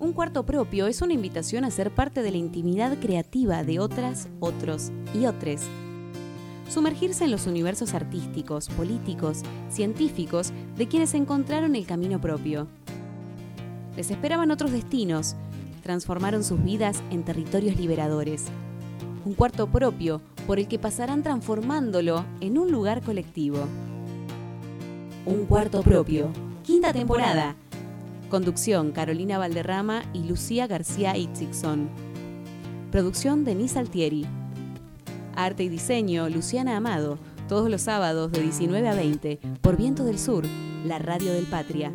Un cuarto propio es una invitación a ser parte de la intimidad creativa de otras, otros y otros. Sumergirse en los universos artísticos, políticos, científicos de quienes encontraron el camino propio. Les esperaban otros destinos, transformaron sus vidas en territorios liberadores. Un cuarto propio por el que pasarán transformándolo en un lugar colectivo. Un cuarto propio. Quinta temporada. Conducción Carolina Valderrama y Lucía García Itzigson. Producción Denise Altieri. Arte y diseño Luciana Amado. Todos los sábados de 19 a 20 por Viento del Sur, la radio del Patria.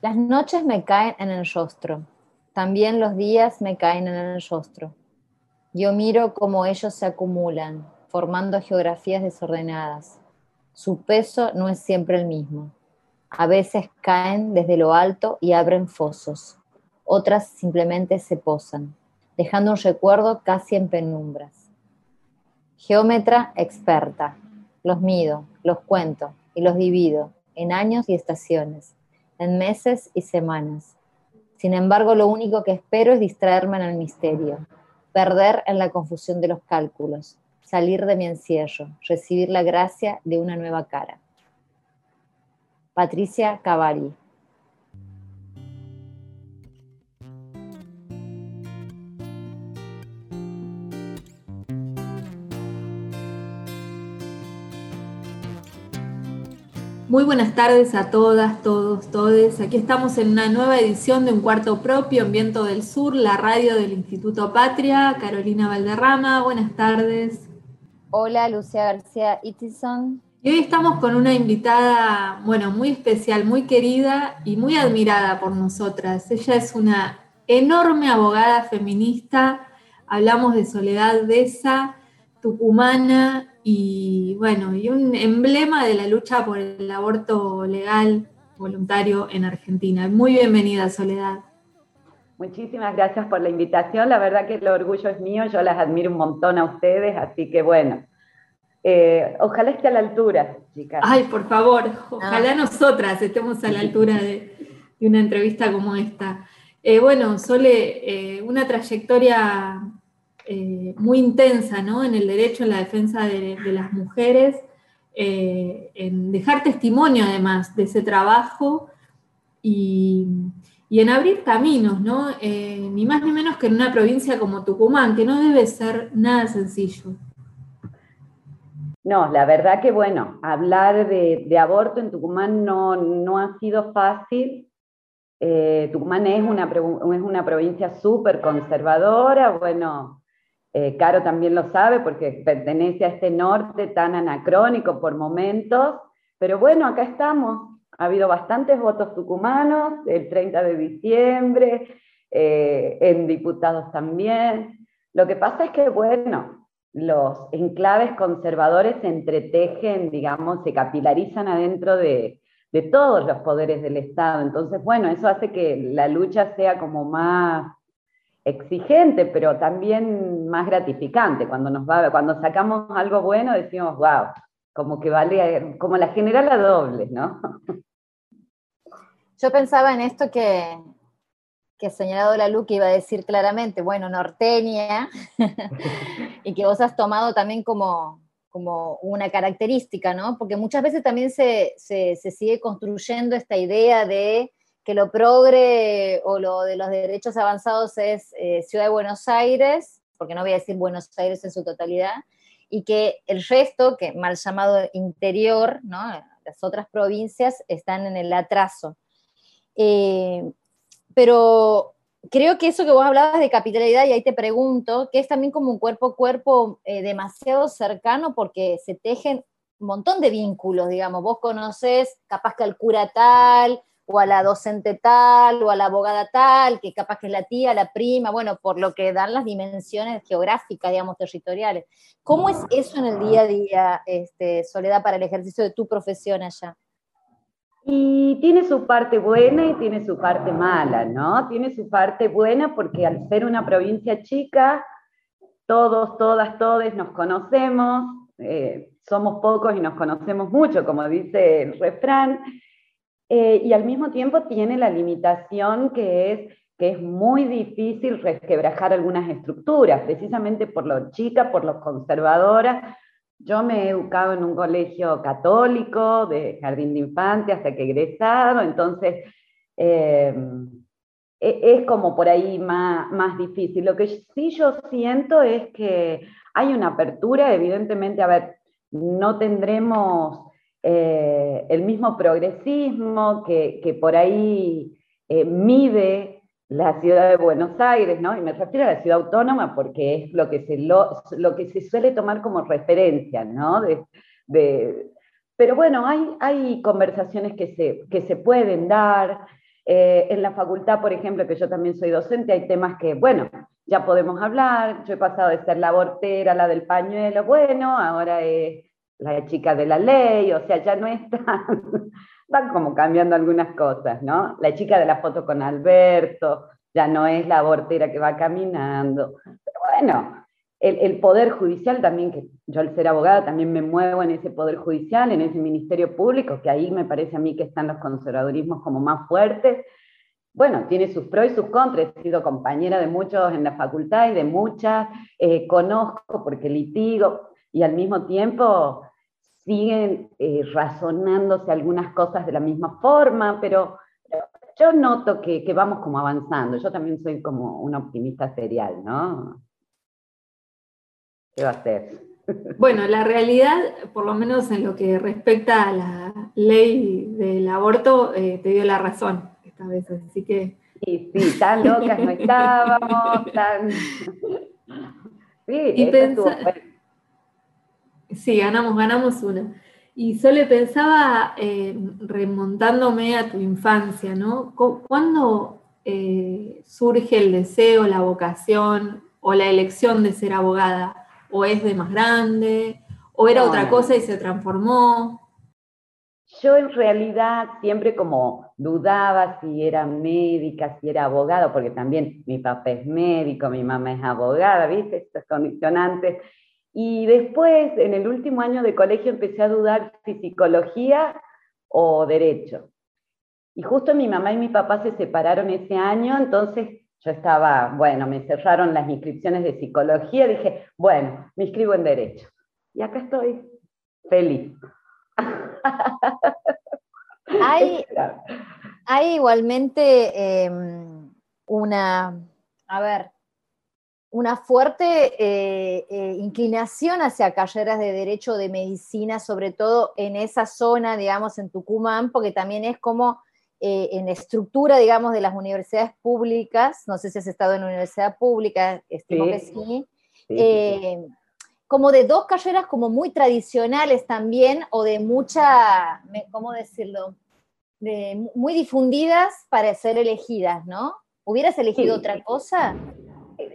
Las noches me caen en el rostro, también los días me caen en el rostro. Yo miro cómo ellos se acumulan, formando geografías desordenadas. Su peso no es siempre el mismo. A veces caen desde lo alto y abren fosos. Otras simplemente se posan, dejando un recuerdo casi en penumbras. Geómetra experta. Los mido, los cuento y los divido en años y estaciones, en meses y semanas. Sin embargo, lo único que espero es distraerme en el misterio, perder en la confusión de los cálculos, salir de mi encierro, recibir la gracia de una nueva cara. Patricia Cavalli. Muy buenas tardes a todas, todos, todes. Aquí estamos en una nueva edición de Un Cuarto Propio en Viento del Sur, la radio del Instituto Patria. Carolina Valderrama, buenas tardes. Hola, Lucía García Itison. Y hoy estamos con una invitada, bueno, muy especial, muy querida y muy admirada por nosotras. Ella es una enorme abogada feminista. Hablamos de Soledad Deza, tucumana y bueno, y un emblema de la lucha por el aborto legal voluntario en Argentina. Muy bienvenida, Soledad. Muchísimas gracias por la invitación. La verdad que el orgullo es mío. Yo las admiro un montón a ustedes, así que bueno. Eh, ojalá esté a la altura, chicas. Ay, por favor, ojalá ah. nosotras estemos a la altura de, una entrevista como esta. Eh, bueno, Sole, eh, una trayectoria muy intensa ¿no? en el derecho, en la defensa de, de las mujeres, en dejar testimonio además de ese trabajo y, y en abrir caminos, ¿no? Eh, ni más ni menos que en una provincia como Tucumán, que no debe ser nada sencillo. No, la verdad que bueno, hablar de, aborto en Tucumán no, ha sido fácil. Eh, Tucumán es una, es una provincia súper conservadora, bueno, eh, Caro también lo sabe porque pertenece a este norte tan anacrónico por momentos, pero bueno, acá estamos, ha habido bastantes votos tucumanos el 30 de diciembre, eh, en diputados también. Lo que pasa es que, bueno, los enclaves conservadores se entretejen, digamos, se capilarizan adentro de, todos los poderes del Estado. Entonces, bueno, eso hace que la lucha sea como más exigente, pero también más gratificante. Cuando, nos va, cuando sacamos algo bueno decimos, wow, como que vale, como la general a doble, ¿no? Yo pensaba en esto que, que señalado la Lu, que iba a decir claramente, bueno, norteña, y que vos has tomado también como, como una característica, ¿no? Porque muchas veces también se, se, sigue construyendo esta idea de que lo progre o lo de los derechos avanzados es eh, Ciudad de Buenos Aires, porque no voy a decir Buenos Aires en su totalidad, y que el resto, que mal llamado interior, ¿no? las otras provincias están en el atraso. Eh, pero creo que eso que vos hablabas de capitalidad, y ahí te pregunto, que es también como un cuerpo a cuerpo eh, demasiado cercano porque se tejen un montón de vínculos, digamos, vos conocés capaz que al cura tal, o a la docente tal, o a la abogada tal, que capaz que es la tía, la prima, bueno, por lo que dan las dimensiones geográficas, digamos, territoriales. ¿Cómo es eso en el día a día, este, Soledad, para el ejercicio de tu profesión allá? Y tiene su parte buena y tiene su parte mala, ¿no? Tiene su parte buena porque al ser una provincia chica, todos, todas, todos nos conocemos, eh, somos pocos y nos conocemos mucho, como dice el refrán, eh, y al mismo tiempo tiene la limitación que es que es muy difícil resquebrajar algunas estructuras, precisamente por lo chica, por lo conservadora. Yo me he educado en un colegio católico, de jardín de infante hasta que he egresado, entonces eh, e, es como por ahí más, más difícil. Lo que sí yo siento es que hay una apertura, evidentemente, a ver, no tendremos eh, el mismo progresismo que, que por ahí eh, mide la ciudad de Buenos Aires, ¿no? Y me refiero a la ciudad autónoma porque es lo que se, lo, lo que se suele tomar como referencia, ¿no? De, pero bueno, hay, hay conversaciones que se, que se pueden dar. Eh, en la facultad, por ejemplo, que yo también soy docente, hay temas que, bueno, ya podemos hablar. Yo he pasado de ser la abortera, la del pañuelo, bueno, ahora es la chica de la ley, o sea, ya no está van como cambiando algunas cosas, ¿no? La chica de la foto con Alberto, ya no es la abortera que va caminando. Pero bueno, el, poder judicial también, que yo al ser abogada también me muevo en ese poder judicial, en ese ministerio público, que ahí me parece a mí que están los conservadurismos como más fuertes. Bueno, tiene sus pros y sus contras. He sido compañera de muchos en la facultad y de muchas. Eh, conozco porque litigo y al mismo tiempo siguen eh, razonándose algunas cosas de la misma forma, pero yo noto que, vamos como avanzando. Yo también soy como una optimista serial, ¿no? ¿Qué va a ser? Bueno, la realidad, por lo menos en lo que respecta a la ley del aborto, eh, te dio la razón esta vez, así que... Sí, sí, tan locas no estábamos, tan... Sí, y Sí, ganamos, ganamos una. Y solo pensaba, eh, remontándome a tu infancia, ¿no? ¿Cuándo eh, surge el deseo, la vocación o la elección de ser abogada? ¿O es de más grande? ¿O era otra cosa y se transformó? Yo en realidad siempre como dudaba si era médica, si era abogada, porque también mi papá es médico, mi mamá es abogada, ¿viste? Estos condicionantes. Y después, en el último año de colegio, empecé a dudar si psicología o derecho. Y justo mi mamá y mi papá se separaron ese año, entonces yo estaba, bueno, me cerraron las inscripciones de psicología, dije, bueno, me inscribo en derecho. Y acá estoy, feliz. Hay, hay igualmente em, una, a ver, una fuerte eh, eh, inclinación hacia carreras de derecho de medicina, sobre todo en esa zona, digamos, en Tucumán, porque también es como eh, en estructura, digamos, de las universidades públicas, no sé si has estado en una universidad pública, estimo que sí, como de dos carreras como muy tradicionales también, o de mucha, ¿cómo decirlo? De, muy difundidas para ser elegidas, ¿no? ¿Hubieras elegido otra cosa?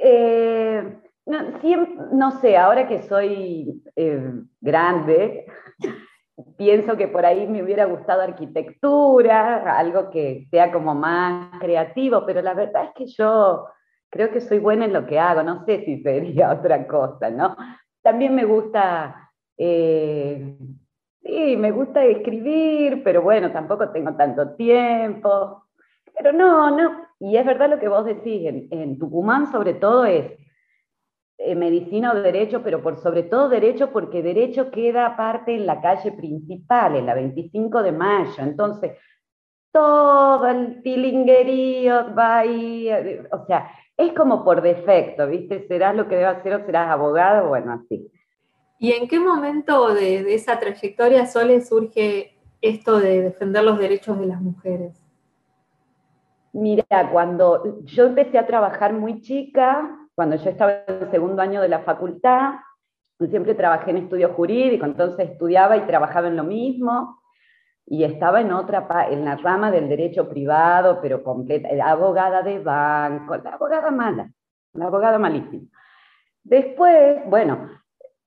Eh, no, sé, ahora que soy eh, grande, pienso que por ahí me hubiera gustado arquitectura, algo que sea como más creativo, pero la verdad es que yo creo que soy buena en lo que hago, no sé si sería otra cosa, ¿no? También me gusta, eh, sí, me gusta escribir, pero bueno, tampoco tengo tanto tiempo. Pero no, no, y es verdad lo que vos decís, en, Tucumán sobre todo es eh, medicina o derecho, pero por sobre todo derecho porque derecho queda aparte en la calle principal, en la 25 de mayo, entonces todo el tilinguerío va ahí, eh, o sea, es como por defecto, ¿viste? Serás lo que debas hacer o serás abogado, bueno, así. ¿Y en qué momento de, de esa trayectoria, Sole, surge esto de defender los derechos de las mujeres? Mira, cuando yo empecé a trabajar muy chica, cuando yo estaba en el segundo año de la facultad, siempre trabajé en estudio jurídico, entonces estudiaba y trabajaba en lo mismo, y estaba en otra, en la rama del derecho privado, pero completa, abogada de banco, la abogada mala, la abogada malísima. Después, bueno,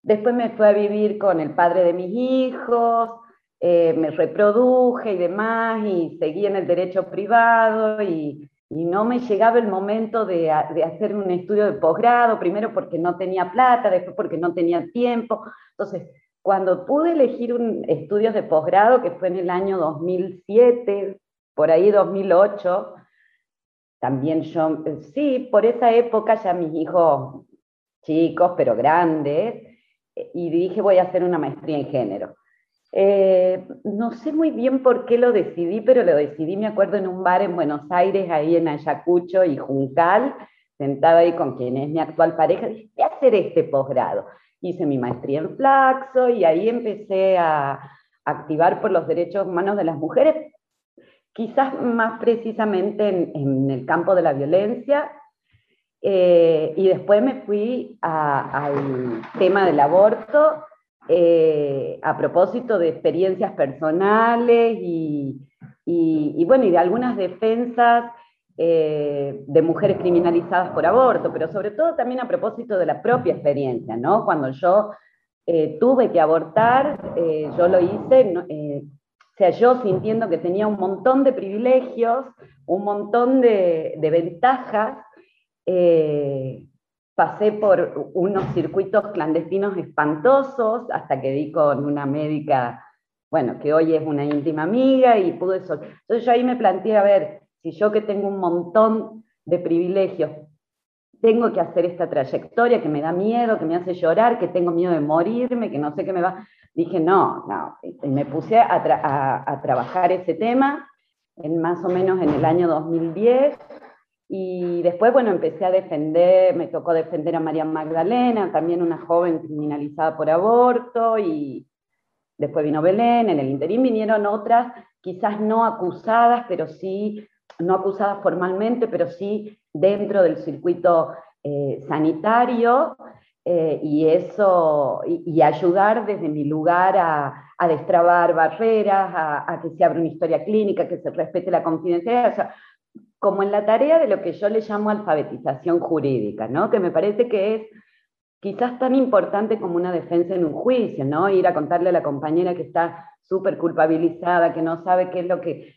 después me fui a vivir con el padre de mis hijos, eh, me reproduje y demás, y seguí en el derecho privado, y, no me llegaba el momento de, hacer un estudio de posgrado, primero porque no tenía plata, después porque no tenía tiempo. Entonces, cuando pude elegir un, estudios de posgrado, que fue en el año 2007, por ahí 2008, también yo, sí, por esa época ya mis hijos chicos, pero grandes, y dije voy a hacer una maestría en género. Eh, no sé muy bien por qué lo decidí, pero lo decidí, me acuerdo, en un bar en Buenos Aires, ahí en Ayacucho y Juncal, sentada ahí con quien es mi actual pareja, dije, voy a hacer este posgrado. Hice mi maestría en Flaxo y ahí empecé a activar por los derechos humanos de las mujeres, quizás más precisamente en, el campo de la violencia. Eh, y después me fui al tema del aborto eh, a propósito de experiencias personales y, bueno, y de algunas defensas eh, de mujeres criminalizadas por aborto, pero sobre todo también a propósito de la propia experiencia, ¿no? Cuando yo eh, tuve que abortar, yo lo hice, o sea, yo sintiendo que tenía un montón de privilegios, un montón de, de ventajas, pasé por unos circuitos clandestinos espantosos hasta que di con una médica, bueno, que hoy es una íntima amiga y pude eso. Entonces yo ahí me planteé, a ver, si yo que tengo un montón de privilegios, tengo que hacer esta trayectoria que me da miedo, que me hace llorar, que tengo miedo de morirme, que no sé qué me va. Dije, no, no, me puse a, a trabajar ese tema en más o menos en el año 2010 y después, bueno, empecé a defender, me tocó defender a María Magdalena, también una joven criminalizada por aborto, y después vino Belén, en el interín vinieron otras, quizás no acusadas, pero sí, no acusadas formalmente, pero sí dentro del circuito eh, sanitario, eh, y eso, y, ayudar desde mi lugar a, destrabar barreras, a, a, que se abra una historia clínica, que se respete la confidencialidad como en la tarea de lo que yo le llamo alfabetización jurídica, ¿no? que me parece que es quizás tan importante como una defensa en un juicio, ¿no? ir a contarle a la compañera que está súper culpabilizada, que no sabe qué es lo que,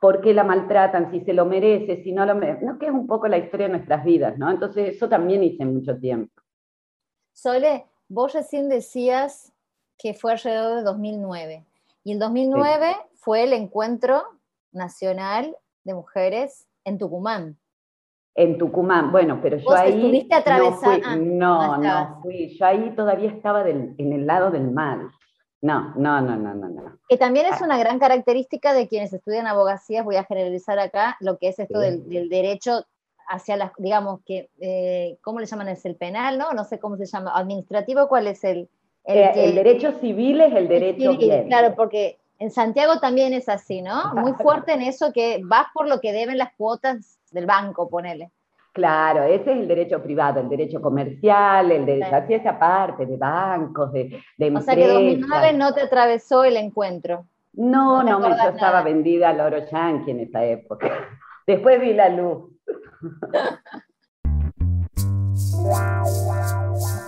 por qué la maltratan, si se lo merece, si no lo merece, ¿no? que es un poco la historia de nuestras vidas, ¿no? Entonces eso también hice mucho tiempo. Sole, vos recién decías que fue alrededor de 2009, y el 2009 fue el encuentro nacional de mujeres en Tucumán. En Tucumán, bueno, pero yo ahí. ¿Estuviste atravesada? No, no, no, fui. Yo ahí todavía estaba en el lado del mal. No, no, no, no, no, Que también es ah. una gran característica de quienes estudian abogacías, voy a generalizar acá, lo que es esto del, derecho hacia las, digamos, que, eh, ¿cómo le llaman? Es el penal, ¿no? No sé cómo se llama, administrativo, ¿cuál es el? El, eh, derecho civil es el derecho Claro, porque en Santiago también es así, ¿no? Muy fuerte en eso que vas por lo que deben las cuotas del banco, ponele. Claro, ese es el derecho privado, el derecho comercial, el derecho hacia esa parte de bancos, de, de O sea que 2009 no te atravesó el encuentro. No, no, yo estaba vendida al oro yankee en esa época. Después vi la luz.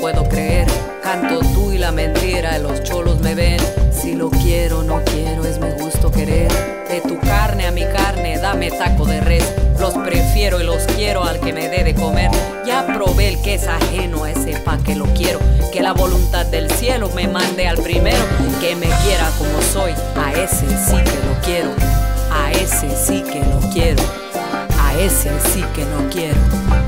puedo creer. Canto tú y la mentira, los cholos me ven. Si lo quiero, no quiero, es mi gusto querer. De tu carne a mi carne, dame taco de res. Los prefiero y los quiero al que me dé de comer. Ya probé el que es ajeno, ese pa' que lo quiero. Que la voluntad del cielo me mande al primero. Que me quiera como soy, a ese sí que lo quiero. A ese sí que lo quiero. A ese sí que no quiero.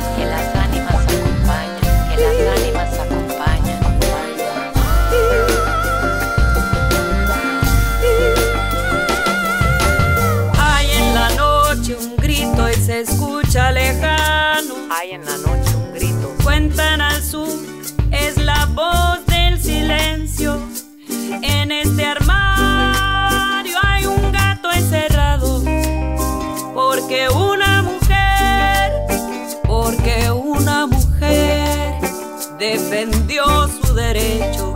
derecho.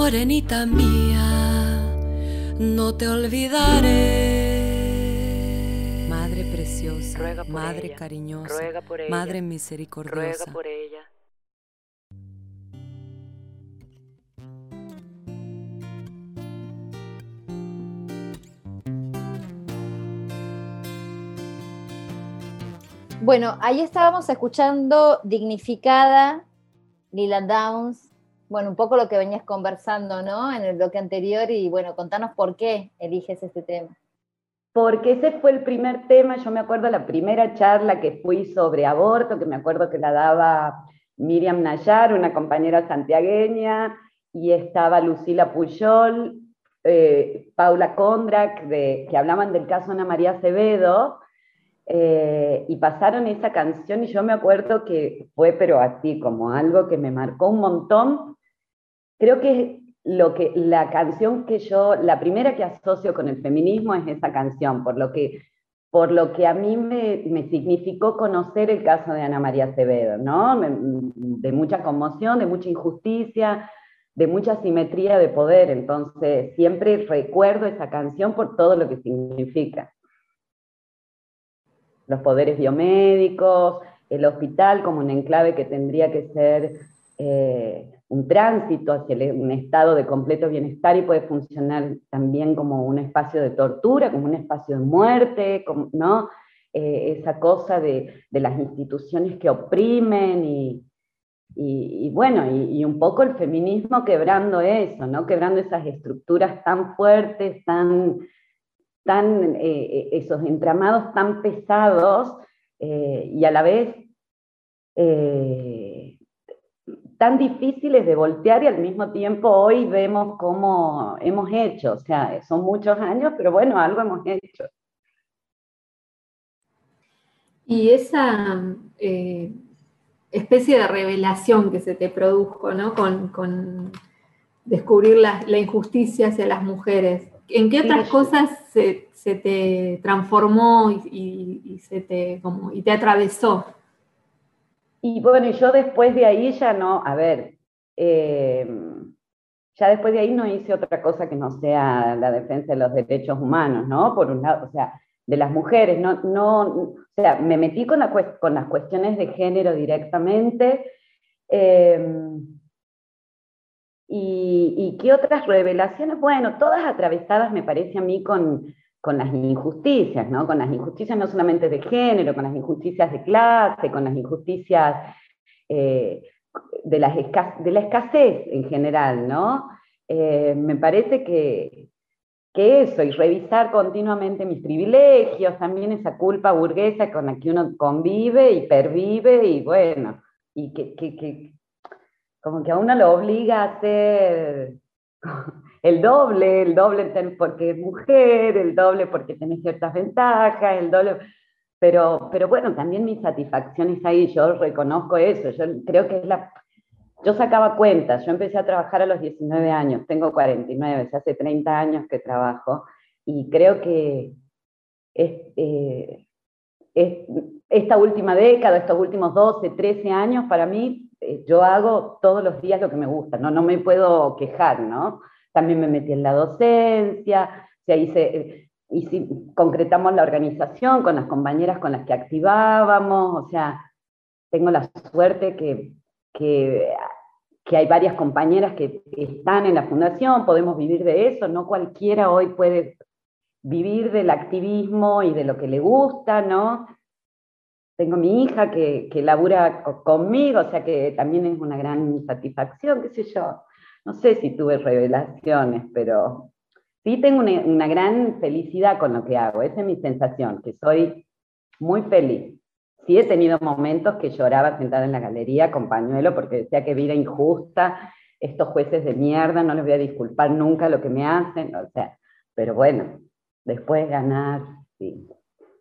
Morenita mía, no te olvidaré. Madre preciosa, Ruega por madre ella, cariñosa, ruega por ella, madre misericordiosa. Ruega por ella. Bueno, ahí estábamos escuchando Dignificada, Lila Downs. Bueno, un poco lo que venías conversando, ¿no? En el bloque anterior y bueno, contanos por qué eliges este tema. Porque ese fue el primer tema, yo me acuerdo la primera charla que fui sobre aborto, que me acuerdo que la daba Miriam Nayar, una compañera santiagueña, y estaba Lucila Puyol, eh, Paula Kondrak, que hablaban del caso Ana María Acevedo, eh, y pasaron esa canción y yo me acuerdo que fue, pero así, como algo que me marcó un montón. Creo que lo que la canción que yo, la primera que asocio con el feminismo es esa canción, por lo que, por lo que a mí me, significó conocer el caso de Ana María Acevedo, ¿no? De mucha conmoción, de mucha injusticia, de mucha simetría de poder. Entonces, siempre recuerdo esa canción por todo lo que significa los poderes biomédicos, el hospital como un enclave que tendría que ser eh, un tránsito hacia el- un estado de completo bienestar y puede funcionar también como un espacio de tortura, como un espacio de muerte, como, ¿no? Eh, esa cosa de, las instituciones que oprimen y, bueno, y, un poco el feminismo quebrando eso, ¿no? Quebrando esas estructuras tan fuertes, tan tan, eh, esos entramados tan pesados eh, y a la vez eh, tan difíciles de voltear y al mismo tiempo hoy vemos cómo hemos hecho, o sea, son muchos años, pero bueno, algo hemos hecho. Y esa eh, especie de revelación que se te produjo, ¿no? Con, con descubrir la, la injusticia hacia las mujeres. ¿En qué otras Sí. cosas se, se te transformó y, y- y se te, como, y te atravesó? Y bueno, yo después de ahí ya no, a ver, eh, ya después de ahí no hice otra cosa que no sea la defensa de los derechos humanos, ¿no? Por un lado, o sea, de las mujeres, no, no, o sea, me metí con, la con las cuestiones de género directamente. eh, y, y qué otras revelaciones? Bueno, todas atravesadas me parece a mí con, con las injusticias, ¿no? Con las injusticias no solamente de género, con las injusticias de clase, con las injusticias eh, de, las de la escasez en general, ¿no? Eh, me parece que, que eso, y revisar continuamente mis privilegios, también esa culpa burguesa con la que uno convive y pervive, y bueno, y que, que, como que a uno lo obliga a hacer el doble, el doble porque es mujer, el doble porque tiene ciertas ventajas, el doble... Pero, pero bueno, también mi satisfacción es ahí, yo reconozco eso, yo creo que es la... Yo sacaba cuentas, yo empecé a trabajar a los 19 años, tengo 49, hace 30 años que trabajo, y creo que eh, esta última década, estos últimos 12, 13 años, para mí, eh, yo hago todos los días lo que me gusta, no, no me puedo quejar, ¿no? También me metí en la docencia, se hice, y si concretamos la organización con las compañeras con las que activábamos, o sea, tengo la suerte que, que, que, hay varias compañeras que están en la fundación, podemos vivir de eso, no cualquiera hoy puede vivir del activismo y de lo que le gusta, ¿no? Tengo mi hija que, que labura conmigo, o sea que también es una gran satisfacción, qué sé yo. No sé si tuve revelaciones, pero sí tengo una, gran felicidad con lo que hago. Esa es mi sensación, que soy muy feliz. Sí he tenido momentos que lloraba sentada en la galería con pañuelo porque decía que vida injusta, estos jueces de mierda, no les voy a disculpar nunca lo que me hacen, o sea, pero bueno, después ganar, sí.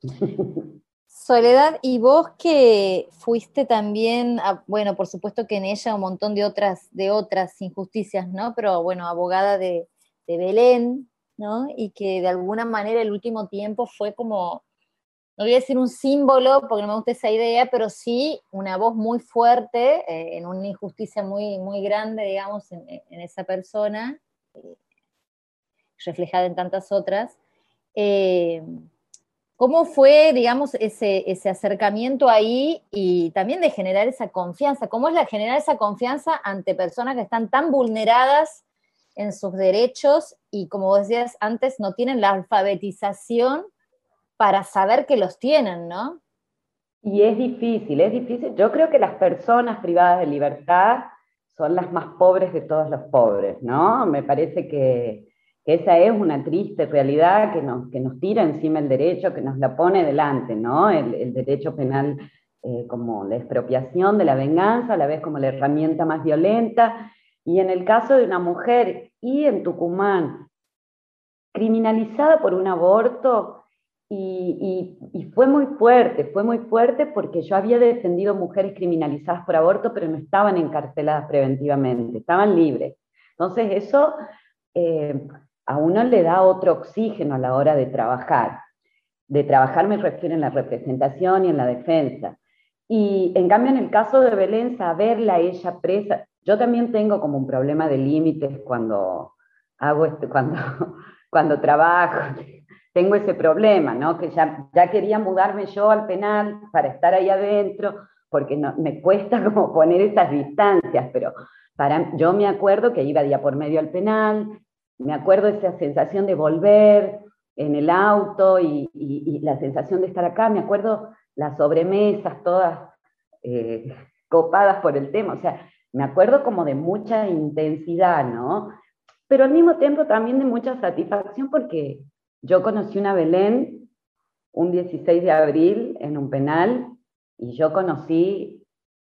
Soledad, y vos que fuiste también, bueno, por supuesto que en ella un montón de otras, de otras injusticias, ¿no? Pero bueno, abogada de, Belén, ¿no? Y que de alguna manera el último tiempo fue como, no voy a decir un símbolo, porque no me gusta esa idea, pero sí una voz muy fuerte eh, en una injusticia muy, muy grande, digamos, en, esa persona, eh, reflejada en tantas otras. Eh, ¿Cómo fue, digamos, ese, acercamiento ahí y también de generar esa confianza? ¿Cómo es la generar esa confianza ante personas que están tan vulneradas en sus derechos y, como vos decías antes, no tienen la alfabetización para saber que los tienen, ¿no? Y es difícil, es difícil. Yo creo que las personas privadas de libertad son las más pobres de todos los pobres, ¿no? Me parece que, esa es una triste realidad que nos, que nos tira encima el derecho, que nos la pone delante, ¿no? El, derecho penal eh, como la expropiación de la venganza, a la vez como la herramienta más violenta. Y en el caso de una mujer, y en Tucumán, criminalizada por un aborto, y, y, fue muy fuerte, fue muy fuerte porque yo había defendido mujeres criminalizadas por aborto, pero no estaban encarceladas preventivamente, estaban libres. Entonces eso eh, a uno le da otro oxígeno a la hora de trabajar. De trabajar me refiero en la representación y en la defensa. Y en cambio, en el caso de Belén, saberla ella presa, yo también tengo como un problema de límites cuando hago este, cuando, cuando trabajo, tengo ese problema, ¿no? Que ya, ya quería mudarme yo al penal para estar ahí adentro, porque me cuesta como poner esas distancias, pero para, yo me acuerdo que iba día por medio al penal, me acuerdo esa sensación de volver en el auto y, la sensación de estar acá, me acuerdo las sobremesas todas eh, copadas por el tema, o sea, me acuerdo como de mucha intensidad, ¿no? Pero al mismo tiempo también de mucha satisfacción porque yo conocí una Belén un 16 de abril en un penal y yo conocí,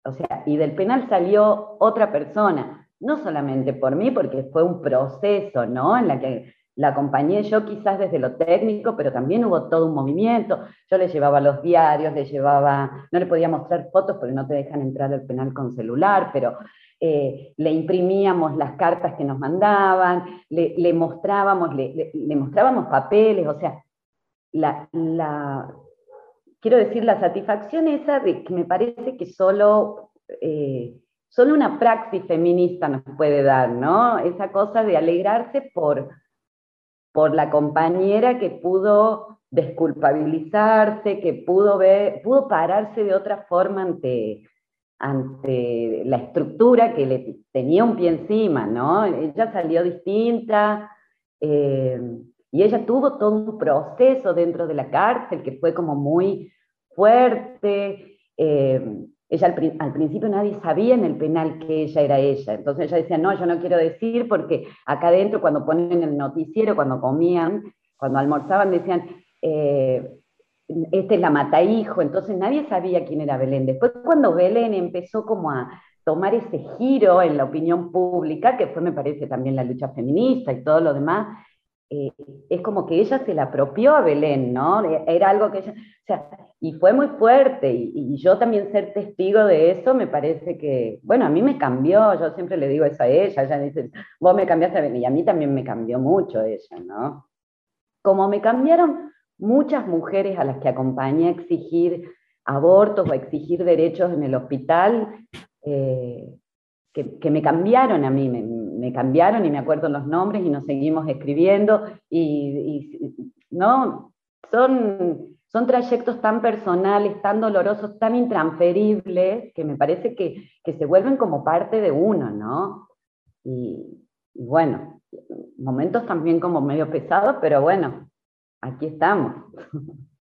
o sea, y del penal salió otra persona, no solamente por mí, porque fue un proceso, ¿no? En la que la acompañé yo quizás desde lo técnico, pero también hubo todo un movimiento. Yo le llevaba los diarios, le llevaba, no le podía mostrar fotos porque no te dejan entrar al penal con celular, pero eh, le imprimíamos las cartas que nos mandaban, le, mostrábamos, le, mostrábamos papeles, o sea, la, quiero decir, la satisfacción esa de que me parece que solo eh, solo una praxis feminista nos puede dar, ¿no? Esa cosa de alegrarse por, por la compañera que pudo desculpabilizarse, que pudo, ver, pudo pararse de otra forma ante, ante la estructura que le tenía un pie encima, ¿no? Ella salió distinta eh, y ella tuvo todo un proceso dentro de la cárcel que fue como muy fuerte. Eh, ella al, principio nadie sabía en el penal que ella era ella, entonces ella decía, no, yo no quiero decir porque acá adentro cuando ponen el noticiero, cuando comían, cuando almorzaban, decían, eh, esta es la mata hijo, entonces nadie sabía quién era Belén. Después cuando Belén empezó como a tomar ese giro en la opinión pública, que fue, me parece, también la lucha feminista y todo lo demás, eh, es como que ella se la apropió a Belén, ¿no? Era algo que ella, o sea, y fue muy fuerte, y, yo también ser testigo de eso me parece que, bueno, a mí me cambió, yo siempre le digo eso a ella, ella dice, vos me cambiaste a Belén, y a mí también me cambió mucho ella, ¿no? Como me cambiaron muchas mujeres a las que acompañé a exigir abortos o a exigir derechos en el hospital, eh, que, me cambiaron a mí, me, cambiaron y me acuerdo los nombres y nos seguimos escribiendo y, no, son, son trayectos tan personales, tan dolorosos, tan intransferibles, que me parece que, se vuelven como parte de uno, ¿no? Y, y bueno, momentos también como medio pesados, pero bueno, aquí estamos.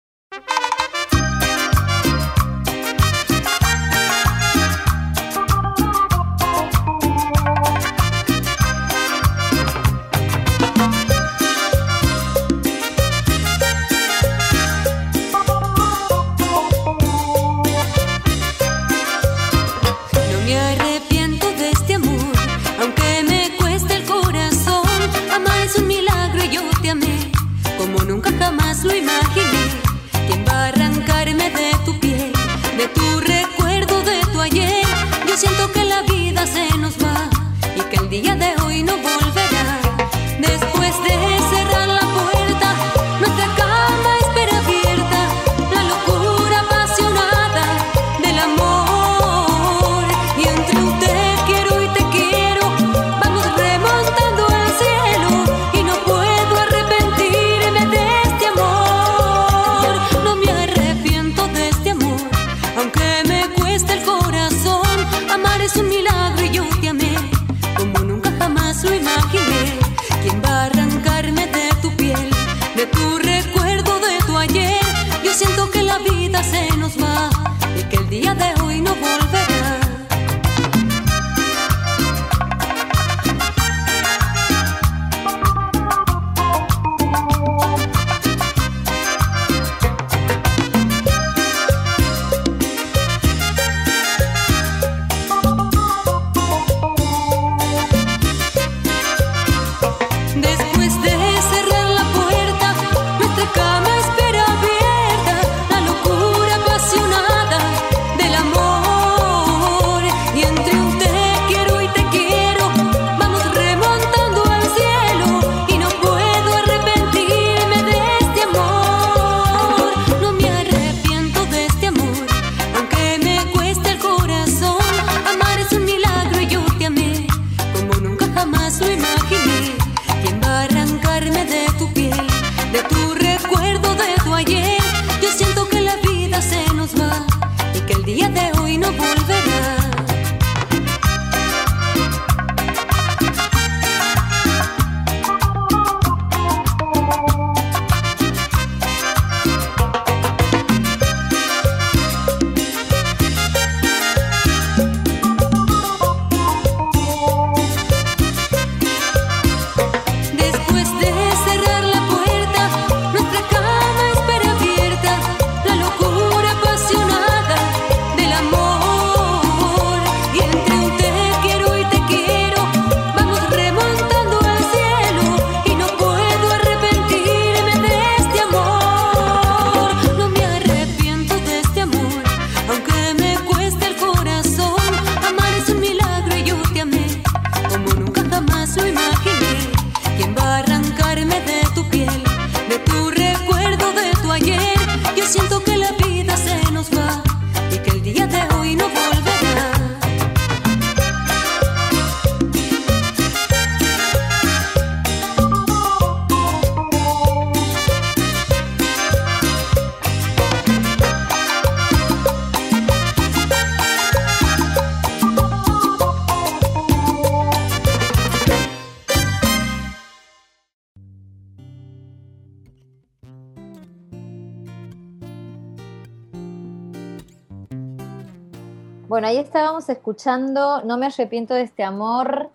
estábamos escuchando No me arrepiento de este amor,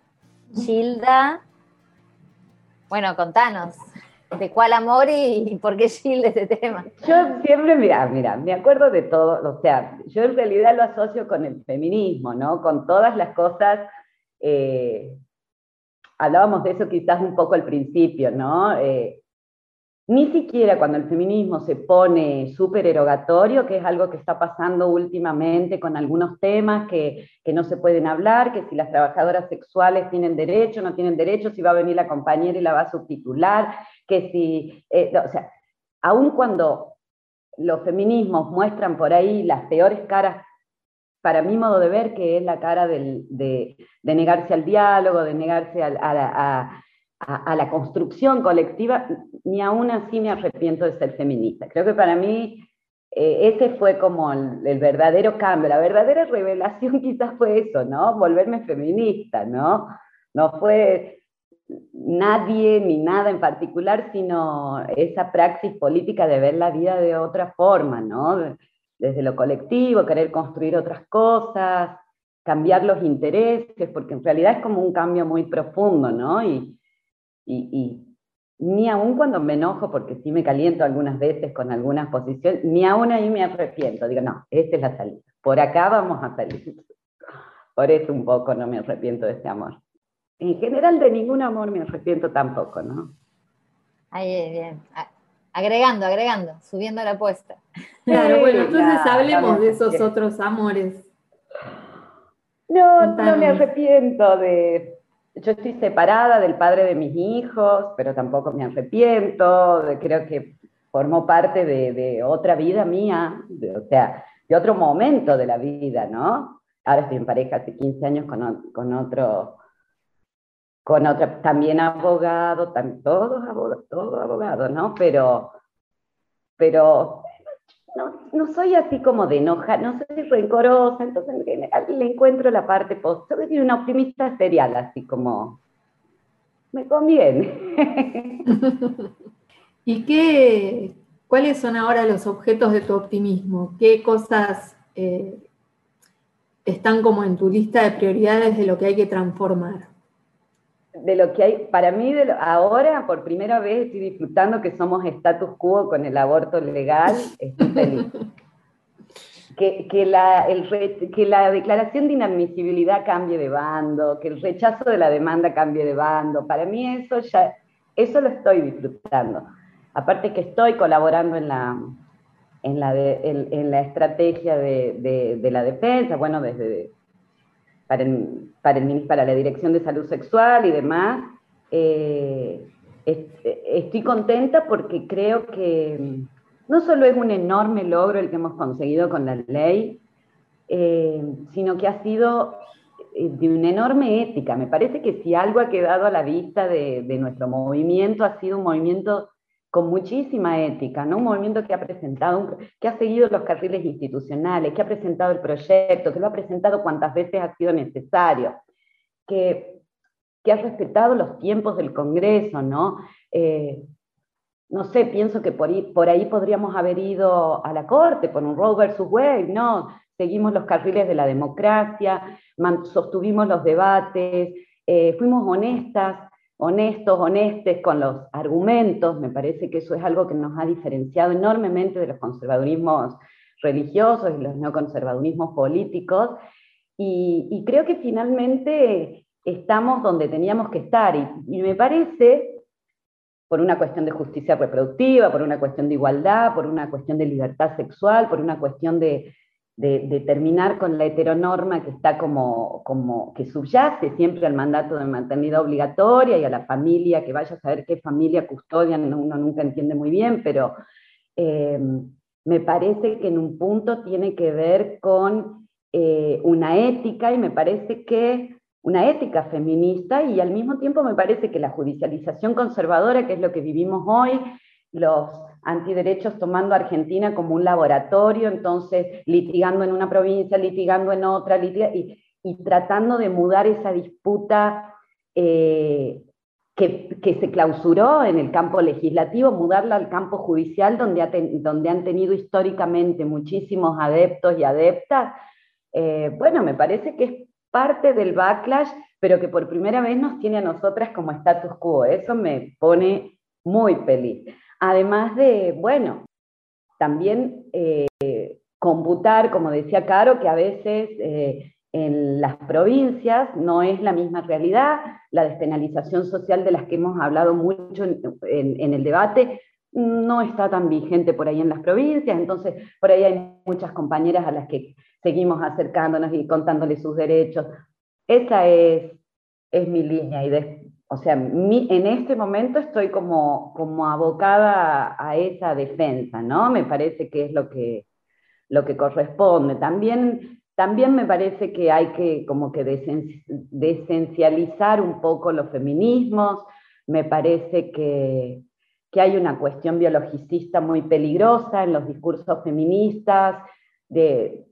Gilda. Bueno, contanos. de cuál amor y, por qué Gil de ese tema. Yo siempre, mira, mira, me acuerdo de todo, o sea, yo en realidad lo asocio con el feminismo, ¿no? Con todas las cosas, eh, hablábamos de eso quizás un poco al principio, ¿no? Eh, ni siquiera cuando el feminismo se pone súper erogatorio, que es algo que está pasando últimamente con algunos temas que, no se pueden hablar, que si las trabajadoras sexuales tienen derecho, no tienen derecho, si va a venir la compañera y la va a subtitular, que si, eh, o sea, aun cuando los feminismos muestran por ahí las peores caras, para mi modo de ver, que es la cara de, negarse al diálogo, de negarse a a, la construcción colectiva, ni aún así me arrepiento de ser feminista. Creo que para mí eh, ese fue como el, verdadero cambio, la verdadera revelación quizás fue eso, ¿no? Volverme feminista, ¿no? No fue nadie ni nada en particular, sino esa praxis política de ver la vida de otra forma, ¿no? Desde lo colectivo, querer construir otras cosas, cambiar los intereses, porque en realidad es como un cambio muy profundo, ¿no? Y, y, ni aún cuando me enojo, porque sí me caliento algunas veces con algunas posiciones, ni aún ahí me arrepiento. Digo, no, esta es la salida. Por acá vamos a salir. Por eso un poco no me arrepiento de este amor. En general de ningún amor me arrepiento tampoco, ¿no? Ahí, bien. Agregando, agregando, subiendo la apuesta. Claro, bueno, entonces hablemos de esos otros amores. No, no me arrepiento de, yo estoy separada del padre de mis hijos, pero tampoco me arrepiento, creo que formó parte de, otra vida mía, o sea, de otro momento de la vida, ¿no? Ahora estoy en pareja hace 15 años con, con otro, con otro, también abogado, todos abogados, todos abogados, ¿no? Pero, pero no, soy así como de enoja, no soy rencorosa, entonces en general le encuentro la parte positiva. Soy una optimista serial, así como me conviene. ¿Y qué, cuáles son ahora los objetos de tu optimismo? ¿Qué cosas eh, están como en tu lista de prioridades de lo que hay que transformar? De lo que hay, para mí ahora por primera vez estoy disfrutando que somos status quo con el aborto legal, estoy feliz. que, la, el, que la declaración de inadmisibilidad cambie de bando, que el rechazo de la demanda cambie de bando, para mí eso ya, eso lo estoy disfrutando. Aparte que estoy colaborando en la, en la, en, la estrategia de, de la defensa, bueno, desde para, el, para, el, para la Dirección de Salud Sexual y demás. Eh, estoy contenta porque creo que no solo es un enorme logro el que hemos conseguido con la ley, eh, sino que ha sido eh, de una enorme ética. Me parece que si algo ha quedado a la vista de, de nuestro movimiento, ha sido un movimiento con muchísima ética, ¿no? Un movimiento que ha presentado, que ha seguido los carriles institucionales, que ha presentado el proyecto, que lo ha presentado cuantas veces ha sido necesario, que, que ha respetado los tiempos del Congreso, ¿no? Eh, no sé, pienso que por ahí, por ahí podríamos haber ido a la Corte por un Roe versus Wade, no, seguimos los carriles de la democracia, sostuvimos los debates, eh, fuimos honestas, honestos, honestes con los argumentos, me parece que eso es algo que nos ha diferenciado enormemente de los conservadurismos religiosos y los neoconservadurismos políticos, y, creo que finalmente estamos donde teníamos que estar, y, me parece, por una cuestión de justicia reproductiva, por una cuestión de igualdad, por una cuestión de libertad sexual, por una cuestión de, de, terminar con la heteronorma que está como, como, que subyace siempre al mandato de maternidad obligatoria y a la familia, que vaya a saber qué familia custodian, uno nunca entiende muy bien, pero eh, me parece que en un punto tiene que ver con eh, una ética y me parece que una ética feminista y al mismo tiempo me parece que la judicialización conservadora, que es lo que vivimos hoy, los antiderechos tomando a Argentina como un laboratorio, entonces litigando en una provincia, litigando en otra, y, tratando de mudar esa disputa eh, que, se clausuró en el campo legislativo, mudarla al campo judicial, donde, han tenido históricamente muchísimos adeptos y adeptas. Eh, bueno, me parece que es parte del backlash, pero que por primera vez nos tiene a nosotras como status quo. Eso me pone muy feliz. Además de, bueno, también eh, computar, como decía Caro, que a veces eh, en las provincias no es la misma realidad, la despenalización social de las que hemos hablado mucho en, el debate no está tan vigente por ahí en las provincias, entonces por ahí hay muchas compañeras a las que seguimos acercándonos y contándoles sus derechos. Esa es, es mi línea y o sea, en este momento estoy como, como abocada a, esa defensa, ¿no? Me parece que es lo que, lo que corresponde. También, también me parece que hay que como que desencializar un poco los feminismos, me parece que, que hay una cuestión biologicista muy peligrosa en los discursos feministas, de,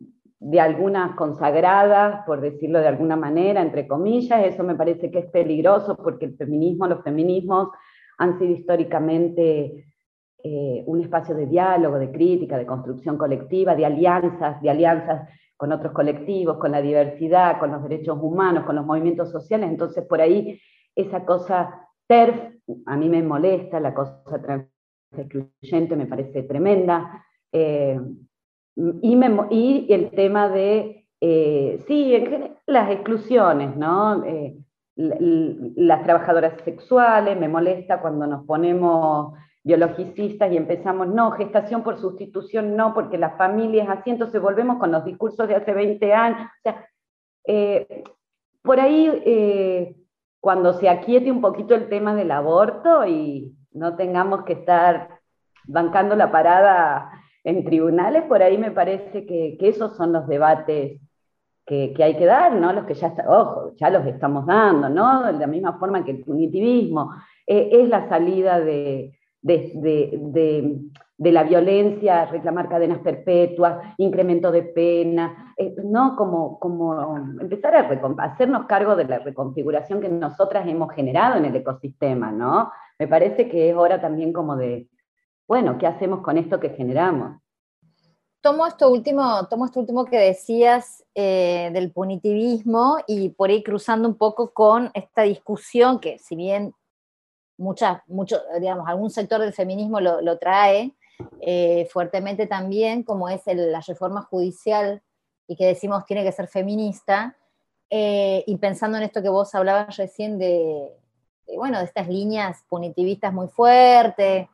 de algunas consagradas, por decirlo de alguna manera, entre comillas, eso me parece que es peligroso porque el feminismo, los feminismos han sido históricamente eh, un espacio de diálogo, de crítica, de construcción colectiva, de alianzas, de alianzas con otros colectivos, con la diversidad, con los derechos humanos, con los movimientos sociales, entonces por ahí esa cosa TERF a mí me molesta, la cosa trans excluyente me parece tremenda. Eh, y, el tema de, eh, sí, las exclusiones, ¿no? Eh, las trabajadoras sexuales, me molesta cuando nos ponemos biologicistas y empezamos, no, gestación por sustitución, no, porque las familias así, entonces volvemos con los discursos de hace 20 años. O sea, eh, por ahí, cuando se aquiete un poquito el tema del aborto y no tengamos que estar bancando la parada en tribunales, por ahí me parece que, esos son los debates que, hay que dar, ¿no? Los que ya, ojo, ya los estamos dando, ¿no? De la misma forma que el punitivismo, eh, es la salida de, de, la violencia, reclamar cadenas perpetuas, incremento de pena, eh, ¿no? Como, como empezar a hacernos cargo de la reconfiguración que nosotras hemos generado en el ecosistema, ¿no? Me parece que es hora también como de, bueno, ¿qué hacemos con esto que generamos? Tomo esto último, tomo esto último que decías eh, del punitivismo y por ahí cruzando un poco con esta discusión que si bien muchas, mucho, digamos, algún sector del feminismo lo, trae eh, fuertemente también, como es la reforma judicial y que decimos tiene que ser feminista, eh, y pensando en esto que vos hablabas recién de, de, bueno, de estas líneas punitivistas muy fuertes,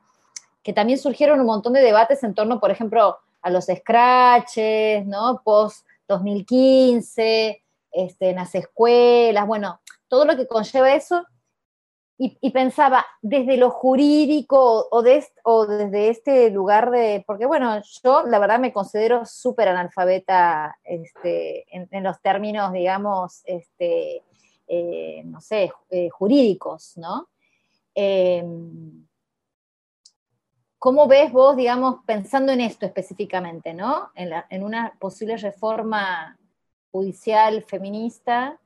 que también surgieron un montón de debates en torno, por ejemplo, a los scratches, ¿no? Post 2015, este, en las escuelas, bueno, todo lo que conlleva eso. Y, pensaba, desde lo jurídico o, desde este lugar de, porque bueno, yo la verdad me considero súper analfabeta este, en, los términos, digamos, este, eh, no sé, eh, jurídicos, ¿no? Em, ¿Cómo ves vos, digamos, pensando en esto específicamente, ¿no? En, una posible reforma judicial feminista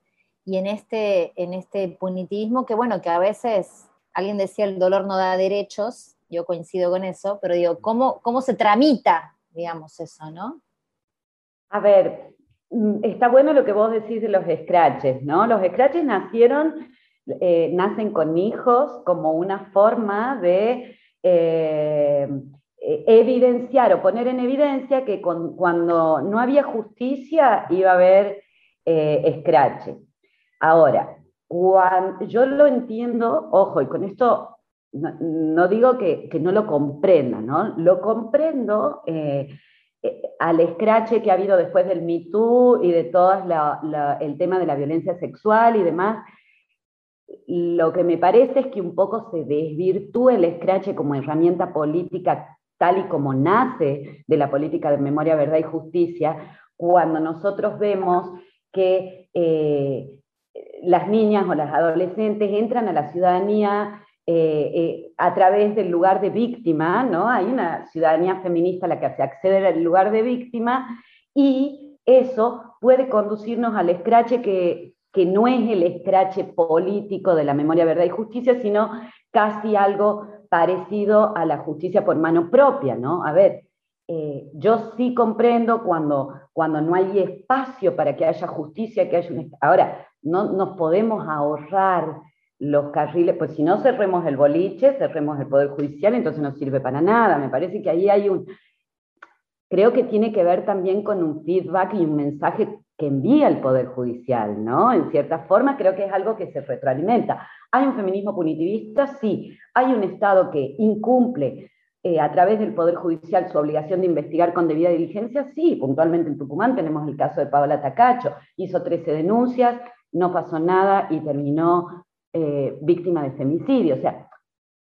y en este, en este punitivismo que, bueno, que a veces alguien decía el dolor no da derechos, yo coincido con eso, pero digo, ¿cómo, cómo se tramita, digamos, eso, ¿no? A ver, mm, está bueno lo que vos decís de los scratches, ¿no? Los scratches nacieron, eh, nacen con hijos como una forma de eh, evidenciar o poner en evidencia que cuando no había justicia iba a haber eh, escrache. Ahora, yo lo entiendo, ojo, y con esto no, digo que, no lo comprenda, ¿no? Lo comprendo eh, al escrache que ha habido después del Me Too y de todo el tema de la violencia sexual y demás, lo que me parece es que un poco se desvirtúa el scratch como herramienta política tal y como nace de la política de memoria, verdad y justicia, cuando nosotros vemos que eh, las niñas o las adolescentes entran a la ciudadanía eh, eh, a través del lugar de víctima, ¿no? Hay una ciudadanía feminista a la que se accede al lugar de víctima y eso puede conducirnos al escrache que, que no es el escrache político de la memoria, verdad y justicia, sino casi algo parecido a la justicia por mano propia, ¿no? A ver, eh, yo sí comprendo cuando, cuando no hay espacio para que haya justicia, que haya un... Ahora, no nos podemos ahorrar los carriles, pues si no cerremos el boliche, cerremos el Poder Judicial, entonces no sirve para nada. Me parece que ahí hay un... Creo que tiene que ver también con un feedback y un mensaje que envía el Poder Judicial, ¿no? En cierta forma creo que es algo que se retroalimenta. ¿Hay un feminismo punitivista? Sí. ¿Hay un Estado que incumple eh, a través del Poder Judicial su obligación de investigar con debida diligencia? Sí. Puntualmente en Tucumán tenemos el caso de Paola Tacacho. Hizo 13 denuncias, no pasó nada y terminó eh, víctima de femicidio. O sea,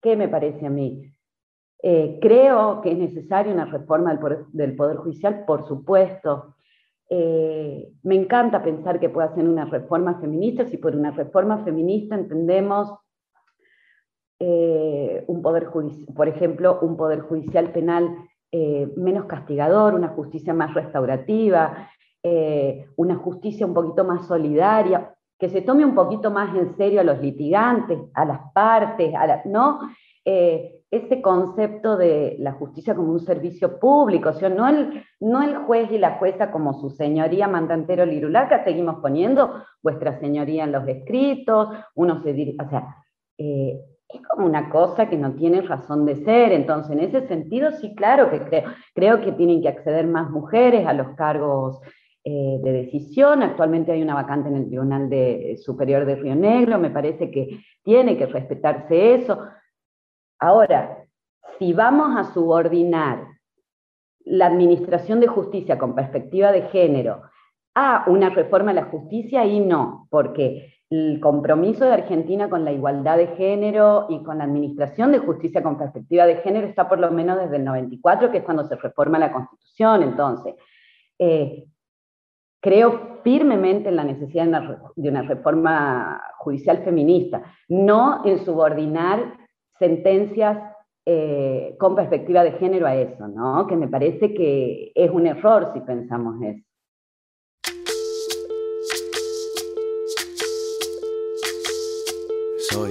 ¿qué me parece a mí? Eh, creo que es necesaria una reforma del poder, Judicial, por supuesto. Eh, me encanta pensar que pueda ser una reforma feminista, si por una reforma feminista entendemos un poder por ejemplo, un poder judicial penal menos castigador, una justicia más restaurativa, una justicia un poquito más solidaria, que se tome un poquito más en serio a los litigantes, a las partes, a ¿no? Eh, ese concepto de la justicia como un servicio público, o sea, no el, no el juez y la jueza como su señoría mandantero lirulaca, seguimos poniendo vuestra señoría en los escritos, uno se dirige, o sea, eh, es como una cosa que no tiene razón de ser, entonces en ese sentido sí, claro que creo, creo que tienen que acceder más mujeres a los cargos eh, de decisión. Actualmente hay una vacante en el Tribunal de, Superior de Río Negro, me parece que tiene que respetarse eso. Ahora, si vamos a subordinar la administración de justicia con perspectiva de género a una reforma de la justicia, ahí no, porque el compromiso de Argentina con la igualdad de género y con la administración de justicia con perspectiva de género está por lo menos desde el 94, que es cuando se reforma la Constitución. Entonces, eh, creo firmemente en la necesidad de una, reforma judicial feminista, no en subordinar sentencias eh, con perspectiva de género a eso, ¿no? Que me parece que es un error si pensamos eso. Soy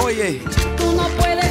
Oye, tú no puedes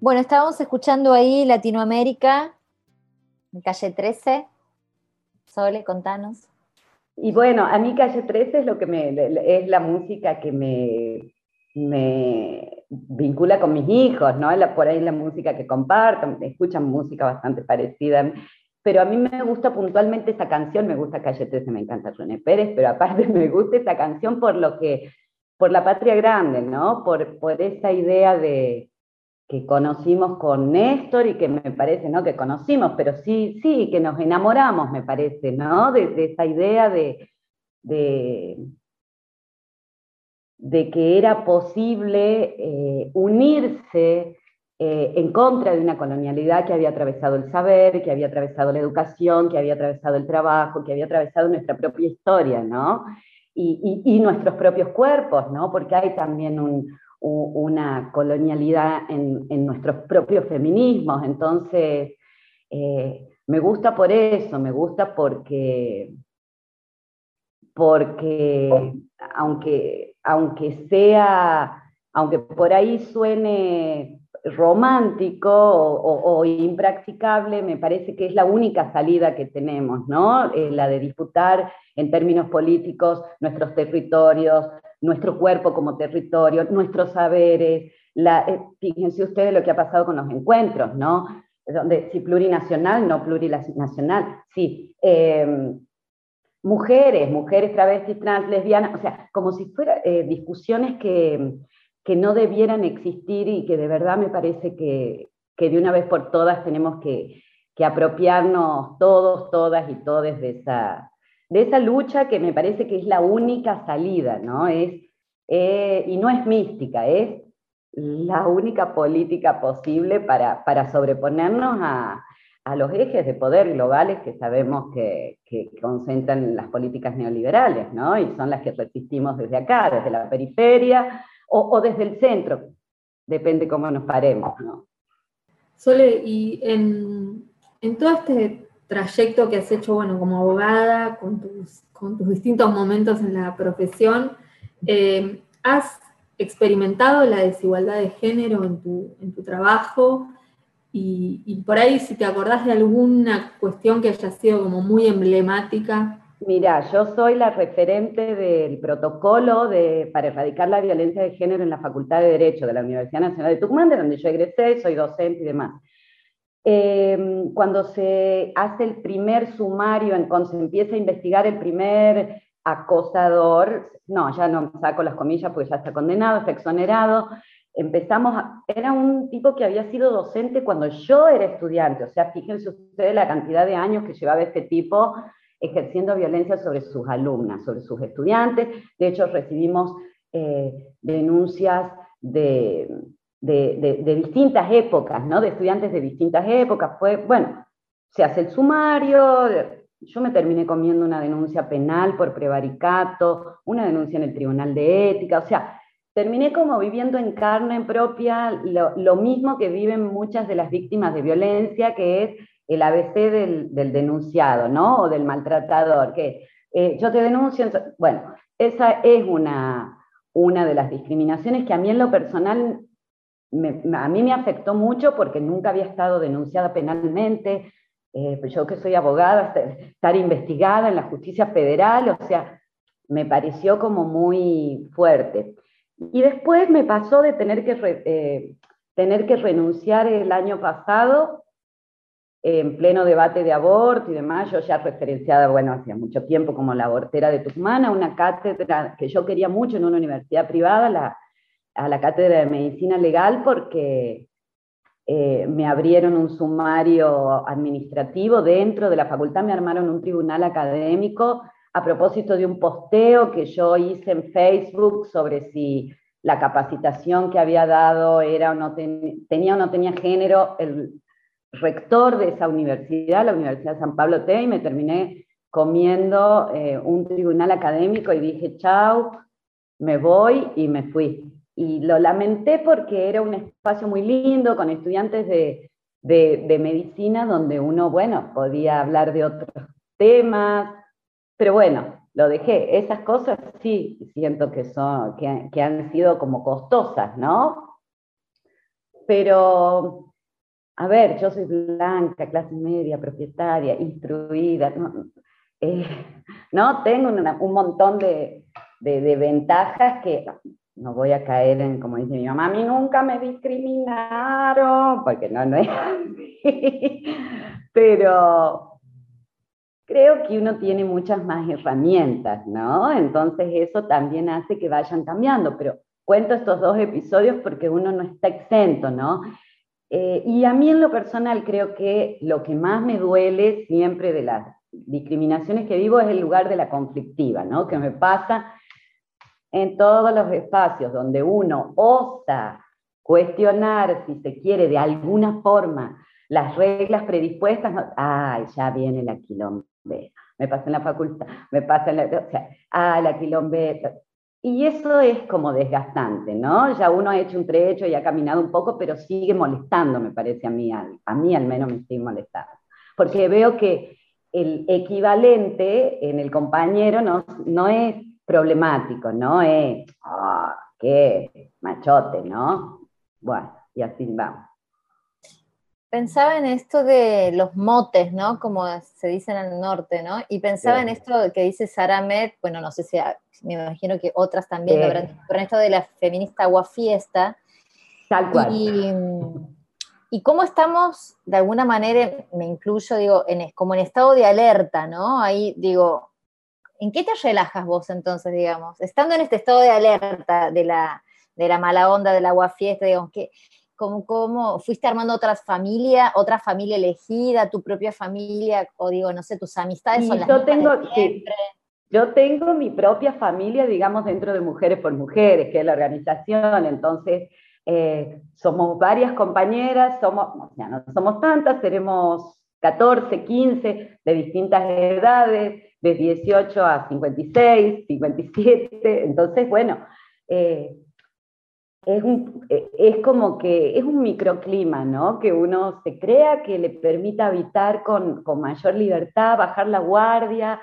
Bueno, estábamos escuchando ahí Latinoamérica, en calle 13. Sole, contanos. Y bueno, a mí Calle 13 es lo que me, es la música que me, me vincula con mis hijos, ¿no? Por ahí la música que comparto, escuchan música bastante parecida. Pero a mí me gusta puntualmente esa canción, me gusta Calle 13, me encanta René Pérez, pero aparte me gusta esa canción por lo que, por la patria grande, ¿no? Por, por esa idea de, que conocimos con Néstor y que me parece, ¿no? Que conocimos, pero sí, sí, que nos enamoramos, me parece, ¿no? De, esa idea de, de, que era posible eh, unirse eh, en contra de una colonialidad que había atravesado el saber, que había atravesado la educación, que había atravesado el trabajo, que había atravesado nuestra propia historia, ¿no? Y, y- nuestros propios cuerpos, ¿no? Porque hay también un, una colonialidad en, en nuestros propios feminismos. Entonces, eh, me gusta por eso, me gusta porque, porque aunque, aunque sea, aunque por ahí suene romántico o, impracticable, me parece que es la única salida que tenemos, ¿no? Eh, la de disputar en términos políticos nuestros territorios, nuestro cuerpo como territorio, nuestros saberes. La, eh, fíjense ustedes lo que ha pasado con los encuentros, ¿no? Donde si plurinacional, no plurinacional, sí. eh, mujeres, mujeres travestis, trans, lesbianas, o sea, como si fueran discusiones que, que no debieran existir y que de verdad me parece que, que de una vez por todas tenemos que, que apropiarnos todos, todas y todes de esa, de esa lucha que me parece que es la única salida, ¿no? Es, eh, y no es mística, es la única política posible para, para sobreponernos a, a los ejes de poder globales que sabemos que, que concentran las políticas neoliberales, ¿no? Y son las que resistimos desde acá, desde la periferia o, desde el centro, depende cómo nos paremos, ¿no? Sole, y en, en todo este trayecto que has hecho, bueno, como abogada, con tus, con tus distintos momentos en la profesión, eh, ¿has experimentado la desigualdad de género en tu, en tu trabajo? Y, y por ahí, si te acordás de alguna cuestión que haya sido como muy emblemática. Mira, yo soy la referente del protocolo de, para erradicar la violencia de género en la Facultad de Derecho de la Universidad Nacional de Tucumán, de donde yo egresé, soy docente y demás. Eh, cuando se hace el primer sumario, cuando se empieza a investigar el primer acosador, no, ya no saco las comillas porque ya está condenado, está exonerado, empezamos, era un tipo que había sido docente cuando yo era estudiante, o sea, fíjense ustedes la cantidad de años que llevaba este tipo ejerciendo violencia sobre sus alumnas, sobre sus estudiantes, de hecho recibimos eh, denuncias de, de, distintas épocas, ¿no? de estudiantes de distintas épocas, fue, bueno, se hace el sumario, yo me terminé comiendo una denuncia penal por prevaricato, una denuncia en el Tribunal de Ética, o sea, terminé como viviendo en carne propia lo, mismo que viven muchas de las víctimas de violencia, que es el ABC del, del denunciado, ¿no? O del maltratador, que eh, yo te denuncio, bueno, esa es una, una de las discriminaciones que a mí en lo personal a mí me afectó mucho porque nunca había estado denunciada penalmente, eh, yo que soy abogada, estar investigada en la justicia federal, o sea, me pareció como muy fuerte. Y después me pasó de tener que, eh, tener que renunciar el año pasado en pleno debate de aborto y demás, yo ya referenciada, bueno, hacía mucho tiempo como la abortera de Tucumán, una cátedra que yo quería mucho en una universidad privada, la, a la cátedra de medicina legal, porque eh, me abrieron un sumario administrativo dentro de la facultad, me armaron un tribunal académico a propósito de un posteo que yo hice en Facebook sobre si la capacitación que había dado era o no tenía o no tenía género, el rector de esa universidad, la Universidad de San Pablo T, y me terminé comiendo eh, un tribunal académico y dije, chao, me voy y me fui. Y lo lamenté porque era un espacio muy lindo con estudiantes de, de, medicina donde uno, bueno, podía hablar de otros temas, pero bueno, lo dejé. Esas cosas sí siento que, son, que, que han sido como costosas, ¿no? Pero a ver, yo soy blanca, clase media, propietaria, instruida, ¿no? Eh, tengo un montón de, ventajas que no voy a caer en, como dice mi mamá, a mí nunca me discriminaron, porque no, no es así, pero creo que uno tiene muchas más herramientas, ¿no? Entonces eso también hace que vayan cambiando, pero cuento estos dos episodios porque uno no está exento, ¿no? Eh, y a mí en lo personal creo que lo que más me duele siempre de las discriminaciones que vivo es el lugar de la conflictiva, ¿no? Que me pasa en todos los espacios donde uno osa cuestionar, si se quiere, de alguna forma, las reglas predispuestas, ay, ya viene la quilombera, me pasa en la facultad, me pasa en la, o sea, ah, la quilombera, y eso es como desgastante, ¿no? Ya uno ha hecho un trecho y ha caminado un poco, pero sigue molestando, me parece a mí, a, mí al menos me sigue molestando. Porque veo que el equivalente en el compañero no, no es problemático, no es, ah, qué machote, ¿no? Bueno, y así vamos. Pensaba en esto de los motes, ¿no? Como se dice en el norte, ¿no? Y pensaba en esto que dice Sara Met, bueno, no sé si, me imagino que otras también, pero en esto de la feminista guafiesta. Tal cual. Y, y, cómo estamos, de alguna manera, me incluyo, digo, en, como en estado de alerta, ¿no? Ahí digo, ¿en qué te relajas vos entonces, digamos? Estando en este estado de alerta de la, de la mala onda, de la guafiesta, digamos, ¿qué, ¿Cómo, fuiste armando otras familias, otra familia elegida, tu propia familia, o digo, no sé, tus amistades son las yo tengo, yo tengo mi propia familia, digamos, dentro de Mujeres por Mujeres, que es la organización, entonces eh, somos varias compañeras, somos, sea, no somos tantas, tenemos 14, 15 de distintas edades, de 18 a 56, 57, entonces, bueno, eh, es, e, es, como que es un microclima, ¿no? Que uno se crea que le permita habitar con, con mayor libertad, bajar la guardia.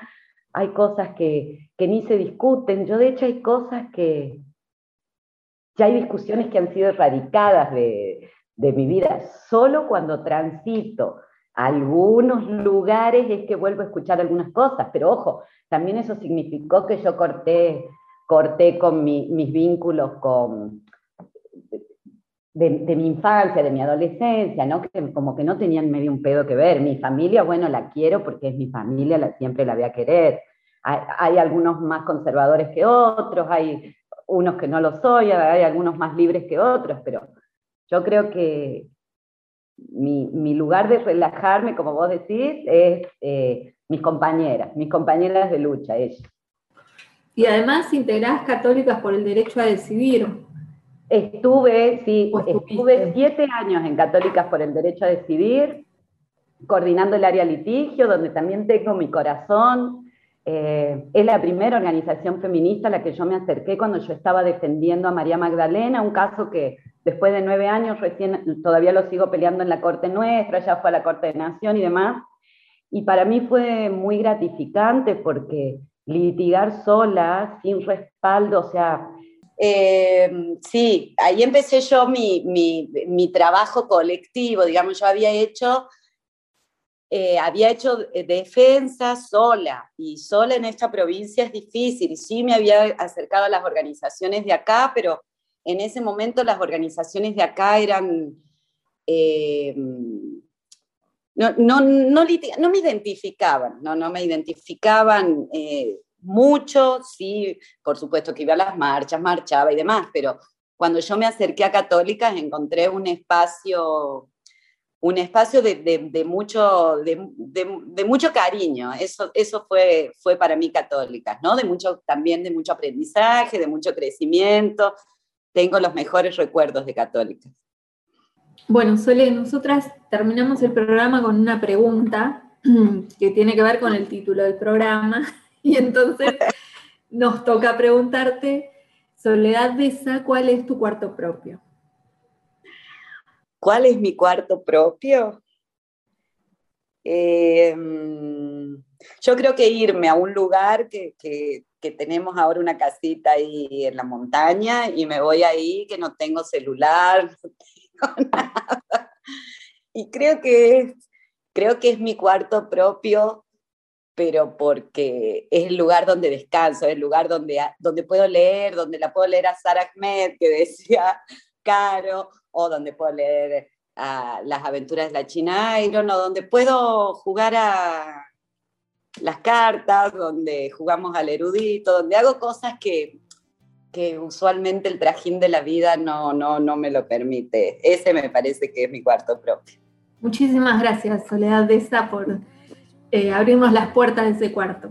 Hay cosas que, que, ni se discuten. Yo, de hecho, hay cosas que. Ya hay discusiones que han sido erradicadas de, de mi vida. Solo cuando transito algunos lugares es que vuelvo a escuchar algunas cosas. Pero ojo, también eso significó que yo corté, corté con mis vínculos con de, mi infancia, de mi adolescencia, ¿no? Que como que no tenían medio un pedo que ver. Mi familia, bueno, la quiero porque es mi familia, la, siempre la voy a querer. Hay, algunos más conservadores que otros, hay unos que no lo soy, hay algunos más libres que otros, pero yo creo que mi, mi lugar de relajarme, como vos decís, es eh, mis compañeras, mis compañeras de lucha, ellas. Y además integrás católicas por el derecho a decidir, Estuve, sí, estuve siete años en Católicas por el Derecho a Decidir, coordinando el área litigio, donde también tengo mi corazón. Eh, es la primera organización feminista a la que yo me acerqué cuando yo estaba defendiendo a María Magdalena, un caso que después de nueve años todavía lo sigo peleando en la Corte Nuestra, ya fue a la Corte de Nación y demás. Y para mí fue muy gratificante porque litigar sola, sin respaldo, o sea, Eh, sí, ahí empecé yo mi, trabajo colectivo, digamos, yo había hecho, eh, había hecho defensa sola, y sola en esta provincia es difícil, y sí me había acercado a las organizaciones de acá, pero en ese momento las organizaciones de acá eran... Eh, no, no, no, no, me identificaban, no, no me identificaban mucho, sí, por supuesto que iba a las marchas, marchaba y demás, pero cuando yo me acerqué a Católicas encontré un espacio, un espacio de, mucho, de, mucho cariño. Eso, eso fue, fue para mí Católicas, ¿no? De mucho, también de mucho aprendizaje, de mucho crecimiento. Tengo los mejores recuerdos de Católicas. Bueno, Sole, nosotras terminamos el programa con una pregunta que tiene que ver con el título del programa y entonces nos toca preguntarte, Soledad Besa, ¿cuál es tu cuarto propio? ¿Cuál es mi cuarto propio? Em, yo creo que irme a un lugar que, tenemos ahora una casita ahí en la montaña y me voy ahí, que no tengo celular, no tengo nada. Y creo que creo que es mi cuarto propio pero porque es el lugar donde descanso, es el lugar donde, donde puedo leer, donde la puedo leer a Sarah Ahmed, que decía Caro, o donde puedo leer a Las aventuras de la China Iron, o donde puedo jugar a las cartas, donde jugamos al erudito, donde hago cosas que, que usualmente el trajín de la vida no, no, no me lo permite. Ese me parece que es mi cuarto propio. Muchísimas gracias, Soledad de esa por eh, abrirnos las puertas de ese cuarto.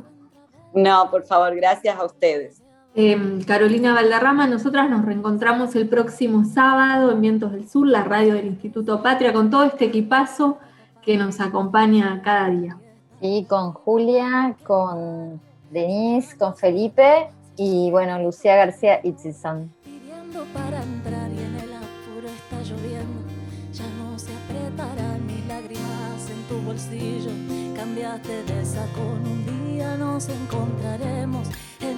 No, por favor, gracias a ustedes. Em, Carolina Valderrama, nosotras nos reencontramos el próximo sábado en Vientos del Sur, la radio del Instituto Patria, con todo este equipazo que nos acompaña cada día. Y con Julia, con Denise, con Felipe y bueno, Lucía García para entrar y en el apuro está lloviendo, ya no se apretarán mis lágrimas en tu bolsillo. Cambiaste de con un día nos encontraremos. en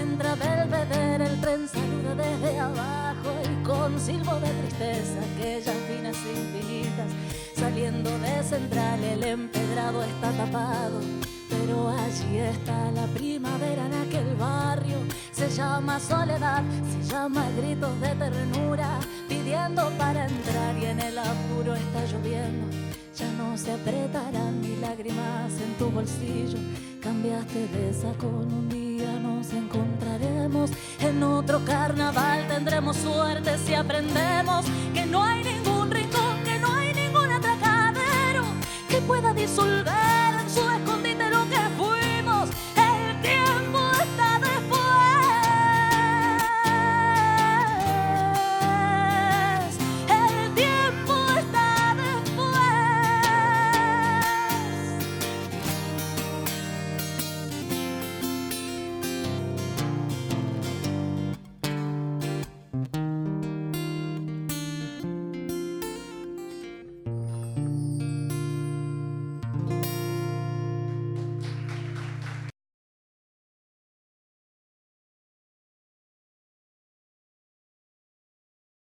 encuentra Belvedere, el tren saluda desde abajo y con silbo de tristeza, aquellas finas infinitas, saliendo de central, el empedrado está tapado. Pero allí está la primavera en aquel barrio, se llama soledad, se llama gritos de ternura, pidiendo para entrar y en el apuro está lloviendo ya no se apretarán ni lágrimas en tu bolsillo. Cambiaste de saco, un nos encontraremos. En otro carnaval tendremos suerte si aprendemos que no hay ningún rincón, que no hay ningún atracadero que pueda disolver